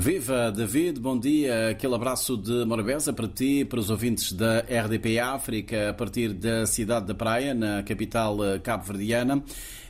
Viva David, bom dia. Aquele abraço de Morabeza para ti, para os ouvintes da RDP África, a partir da cidade da Praia, na capital cabo-verdiana.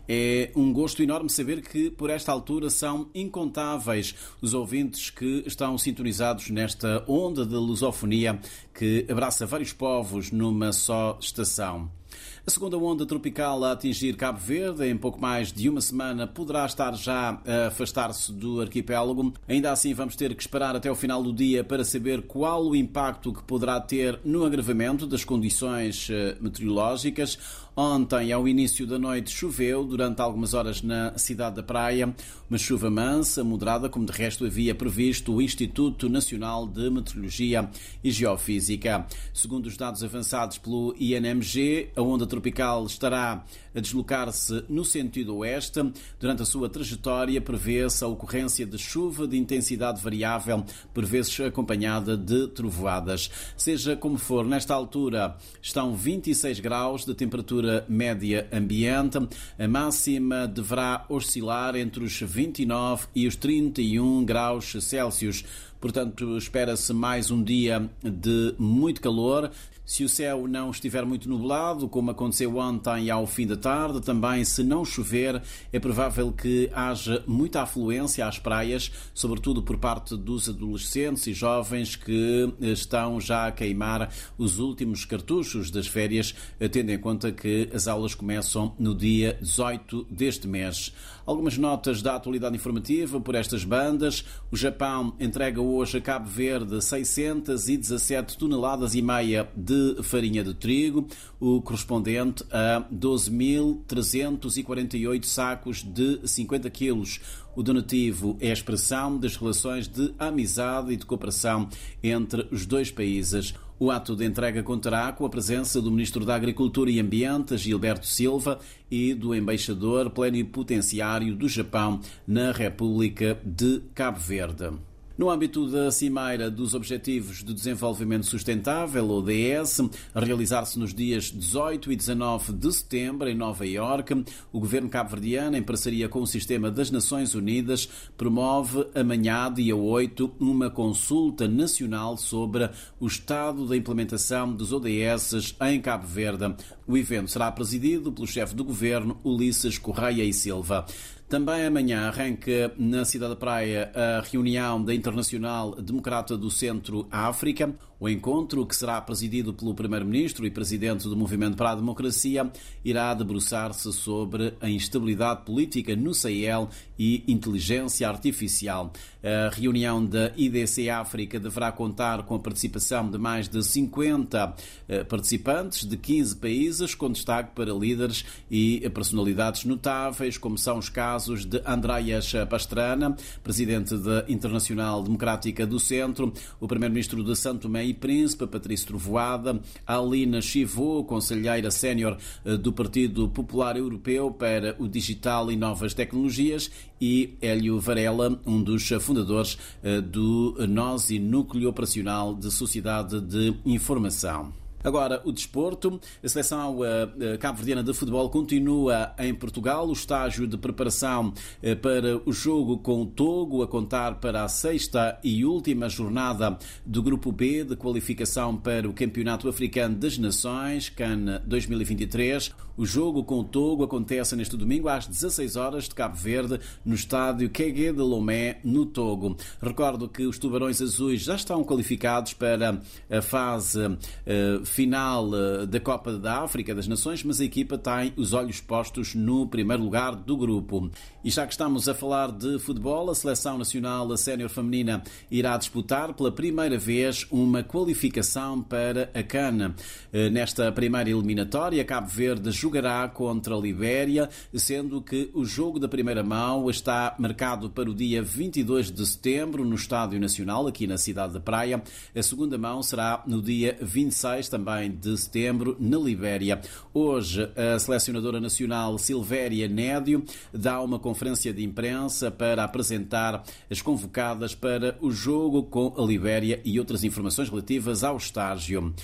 É um gosto enorme saber que, por esta altura, são incontáveis os ouvintes que estão sintonizados nesta onda de lusofonia que abraça vários povos numa só estação. A segunda onda tropical a atingir Cabo Verde em pouco mais de uma semana poderá estar já a afastar-se do arquipélago. Ainda assim, vamos ter que esperar até o final do dia para saber qual o impacto que poderá ter no agravamento das condições eh, meteorológicas. Ontem, ao início da noite, choveu durante algumas horas na cidade da Praia, uma chuva mansa, moderada, como de resto havia previsto o Instituto Nacional de Meteorologia e Geofísica. Segundo os dados avançados pelo INMG, a onda tropical estará a deslocar-se no sentido oeste. Durante a sua trajetória, prevê-se a ocorrência de chuva de intensidade variável, por vezes acompanhada de trovoadas. Seja como for, nesta altura estão 26 graus de temperatura média ambiente. A máxima deverá oscilar entre os 29 e os 31 graus Celsius. Portanto, espera-se mais um dia de muito calor. Se o céu não estiver muito nublado, como aconteceu ontem ao fim da tarde, também se não chover, é provável que haja muita afluência às praias, sobretudo por parte dos adolescentes e jovens que estão já a queimar os últimos cartuchos das férias, tendo em conta que as aulas começam no dia 18 deste mês. Algumas notas da atualidade informativa por estas bandas. O Japão entrega hoje a Cabo Verde 617 toneladas e meia de farinha de trigo, o correspondente a 12.348 sacos de 50 quilos. O donativo é a expressão das relações de amizade e de cooperação entre os dois países. O ato de entrega contará com a presença do Ministro da Agricultura e Ambiente, Gilberto Silva, e do embaixador plenipotenciário do Japão na República de Cabo Verde. No âmbito da Cimeira dos Objetivos de Desenvolvimento Sustentável, ODS, a realizar-se nos dias 18 e 19 de setembro em Nova Iorque, o governo cabo-verdiano, em parceria com o Sistema das Nações Unidas, promove amanhã, dia 8, uma consulta nacional sobre o estado da implementação dos ODS em Cabo Verde. O evento será presidido pelo chefe do governo, Ulisses Correia e Silva. Também amanhã arranca na Cidade da Praia a reunião da Internacional Democrata do Centro África. O encontro, que será presidido pelo Primeiro-Ministro e Presidente do Movimento para a Democracia, irá debruçar-se sobre a instabilidade política no Sahel e inteligência artificial. A reunião da IDC África deverá contar com a participação de mais de 50 eh, participantes de 15 países, com destaque para líderes e personalidades notáveis, como são os casos de Andreas Pastrana, Presidente da Internacional Democrática do Centro, o Primeiro-Ministro de Santo Tomé e Príncipe, Patrício Trovoada, Alina Chivô, conselheira sénior eh, do Partido Popular Europeu para o Digital e Novas Tecnologias, e Hélio Varela, um dos fundadores eh, do NOSI, Núcleo Operacional de Sociedade de Informação. Agora, o desporto. A seleção uh, cabo-verdiana de futebol continua em Portugal. O estágio de preparação uh, para o jogo com o Togo, a contar para a sexta e última jornada do Grupo B de qualificação para o Campeonato Africano das Nações, CAN 2023. O jogo com o Togo acontece neste domingo às 16 horas de Cabo Verde, no estádio QG de Lomé, no Togo. Recordo que os Tubarões Azuis já estão qualificados para a fase uh, final eh, da Copa da África das Nações, mas a equipa tem os olhos postos no primeiro lugar do grupo. E já que estamos a falar de futebol, a Seleção Nacional Sénior Feminina irá disputar pela primeira vez uma qualificação para a CAN. Eh, nesta primeira eliminatória, Cabo Verde jogará contra a Libéria, sendo que o jogo da primeira mão está marcado para o dia 22 de setembro no Estádio Nacional, aqui na cidade da Praia. A segunda mão será no dia 26 também também de setembro na Libéria. Hoje, a selecionadora nacional Silvéria Nédio dá uma conferência de imprensa para apresentar as convocadas para o jogo com a Libéria e outras informações relativas ao estágio.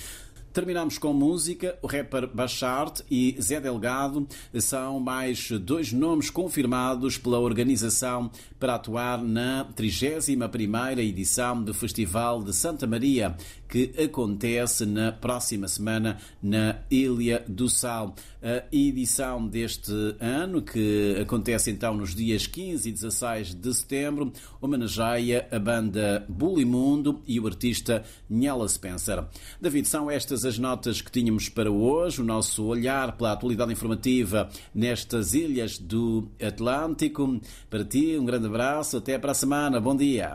Terminamos com música. O rapper Bachart e Zé Delgado são mais dois nomes confirmados pela organização para atuar na 31ª edição do Festival de Santa Maria, que acontece na próxima semana na Ilha do Sal. A edição deste ano, que acontece então nos dias 15 e 16 de setembro, homenageia a banda Bulimundo e o artista Nela Spencer. David, são estas as notas que tínhamos para hoje, o nosso olhar pela atualidade informativa nestas ilhas do Atlântico. Para ti, um grande abraço, até para a semana, bom dia.